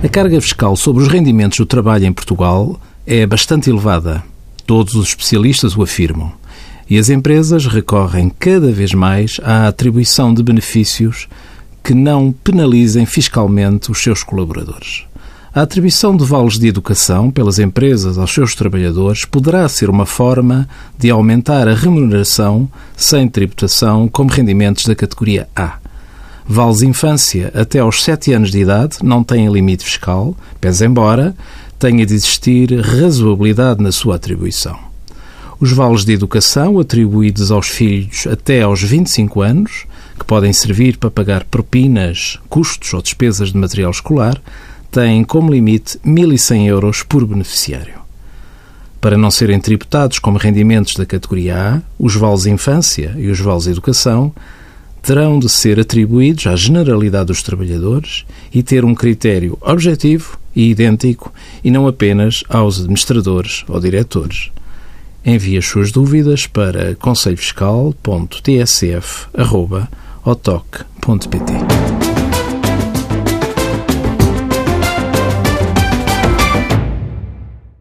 A carga fiscal sobre os rendimentos do trabalho em Portugal é bastante elevada. Todos os especialistas o afirmam. E as empresas recorrem cada vez mais à atribuição de benefícios que não penalizem fiscalmente os seus colaboradores. A atribuição de vales de educação pelas empresas aos seus trabalhadores poderá ser uma forma de aumentar a remuneração sem tributação como rendimentos da categoria A. Vales infância até aos 7 anos de idade não têm limite fiscal, pese embora tenha de existir razoabilidade na sua atribuição. Os vales de educação atribuídos aos filhos até aos 25 anos, que podem servir para pagar propinas, custos ou despesas de material escolar, têm como limite 1.100 euros por beneficiário. Para não serem tributados como rendimentos da categoria A, os vales infância e os vales educação terão de ser atribuídos à generalidade dos trabalhadores e ter um critério objetivo e idêntico e não apenas aos administradores ou diretores. Envie as suas dúvidas para conselhofiscal.tsf.otoc.pt.